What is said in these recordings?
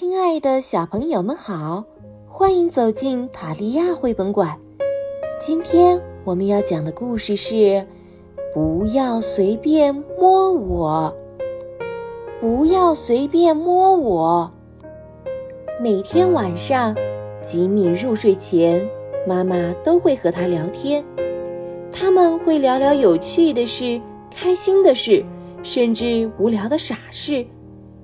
亲爱的小朋友们好，欢迎走进塔利亚绘本馆。今天我们要讲的故事是：不要随便摸我，不要随便摸我。每天晚上，吉米入睡前，妈妈都会和他聊天。他们会聊聊有趣的事、开心的事，甚至无聊的傻事。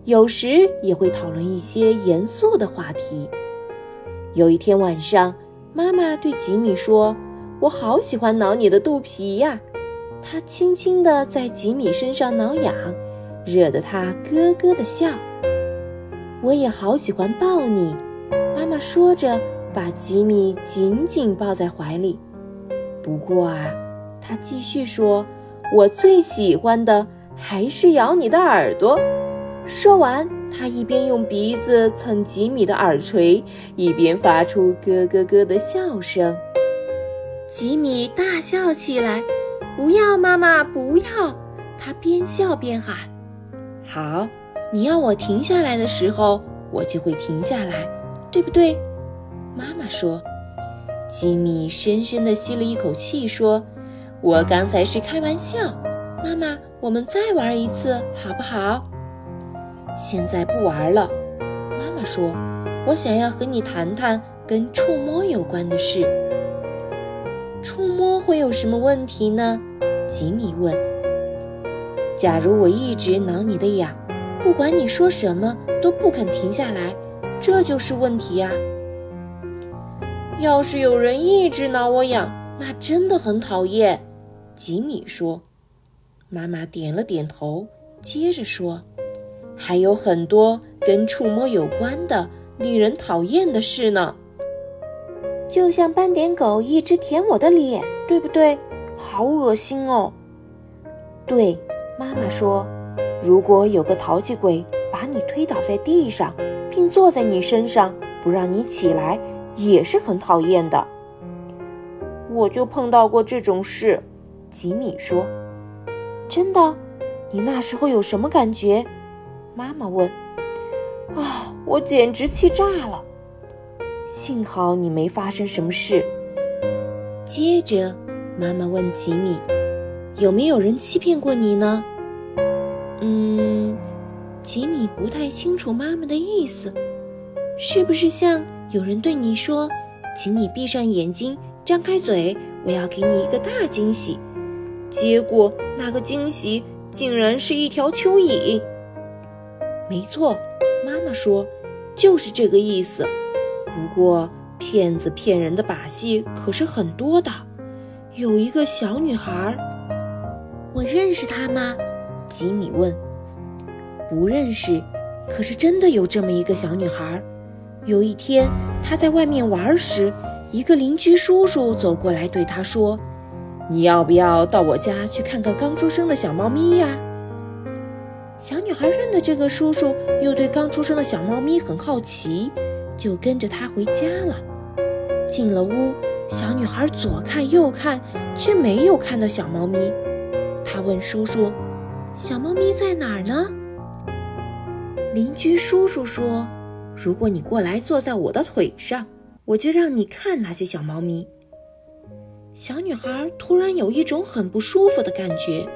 有时也会讨论一些严肃的话题。有一天晚上，妈妈对吉米说：“我好喜欢挠你的肚皮呀！”她轻轻地在吉米身上挠痒，惹得他咯咯的笑。我也好喜欢抱你，妈妈说着，把吉米紧紧抱在怀里。不过啊，她继续说：“我最喜欢的还是咬你的耳朵。”说完，他一边用鼻子蹭吉米的耳垂，一边发出咯咯咯的笑声。吉米大笑起来：“不要，妈妈，不要！”他边笑边喊：“好，你要我停下来的时候，我就会停下来，对不对？”妈妈说。吉米深深地吸了一口气，说：“我刚才是开玩笑，妈妈，我们再玩一次，好不好？”现在不玩了，妈妈说：“我想要和你谈谈跟触摸有关的事。”触摸会有什么问题呢？吉米问。“假如我一直挠你的痒，不管你说什么都不肯停下来，这就是问题呀。”要是有人一直挠我痒，那真的很讨厌。”吉米说。妈妈点了点头，接着说。还有很多跟触摸有关的令人讨厌的事呢，就像斑点狗一直舔我的脸，对不对？好恶心哦！对，妈妈说，如果有个淘气鬼把你推倒在地上，并坐在你身上不让你起来，也是很讨厌的。我就碰到过这种事，吉米说。真的？你那时候有什么感觉？妈妈问：“啊，我简直气炸了！幸好你没发生什么事。”接着，妈妈问吉米：“有没有人欺骗过你呢？”嗯，吉米不太清楚妈妈的意思，是不是像有人对你说：“请你闭上眼睛，张开嘴，我要给你一个大惊喜。”结果那个惊喜竟然是一条蚯蚓。没错，妈妈说，就是这个意思。不过，骗子骗人的把戏可是很多的。有一个小女孩，我认识她吗？吉米问。不认识，可是真的有这么一个小女孩。有一天，她在外面玩时，一个邻居叔叔走过来对她说：“你要不要到我家去看看刚出生的小猫咪呀？”小女孩认得这个叔叔，又对刚出生的小猫咪很好奇，就跟着他回家了。进了屋，小女孩左看右看，却没有看到小猫咪。她问叔叔：“小猫咪在哪儿呢？”邻居叔叔说：“如果你过来坐在我的腿上，我就让你看那些小猫咪。”小女孩突然有一种很不舒服的感觉，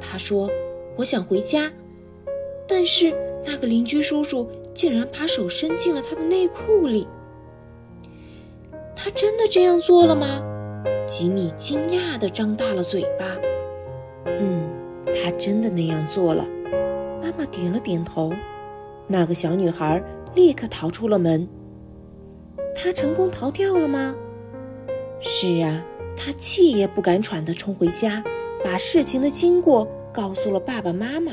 她说：“我想回家。”但是那个邻居叔叔竟然把手伸进了他的内裤里。他真的这样做了吗？吉米惊讶地张大了嘴巴。嗯，他真的那样做了。妈妈点了点头。那个小女孩立刻逃出了门。她成功逃掉了吗？是啊，她气也不敢喘地冲回家，把事情的经过告诉了爸爸妈妈。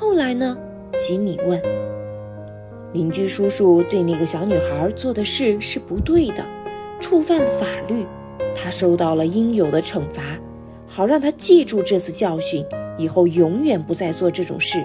后来呢？吉米问。邻居叔叔对那个小女孩做的事是不对的，触犯了法律，他受到了应有的惩罚，好让他记住这次教训，以后永远不再做这种事。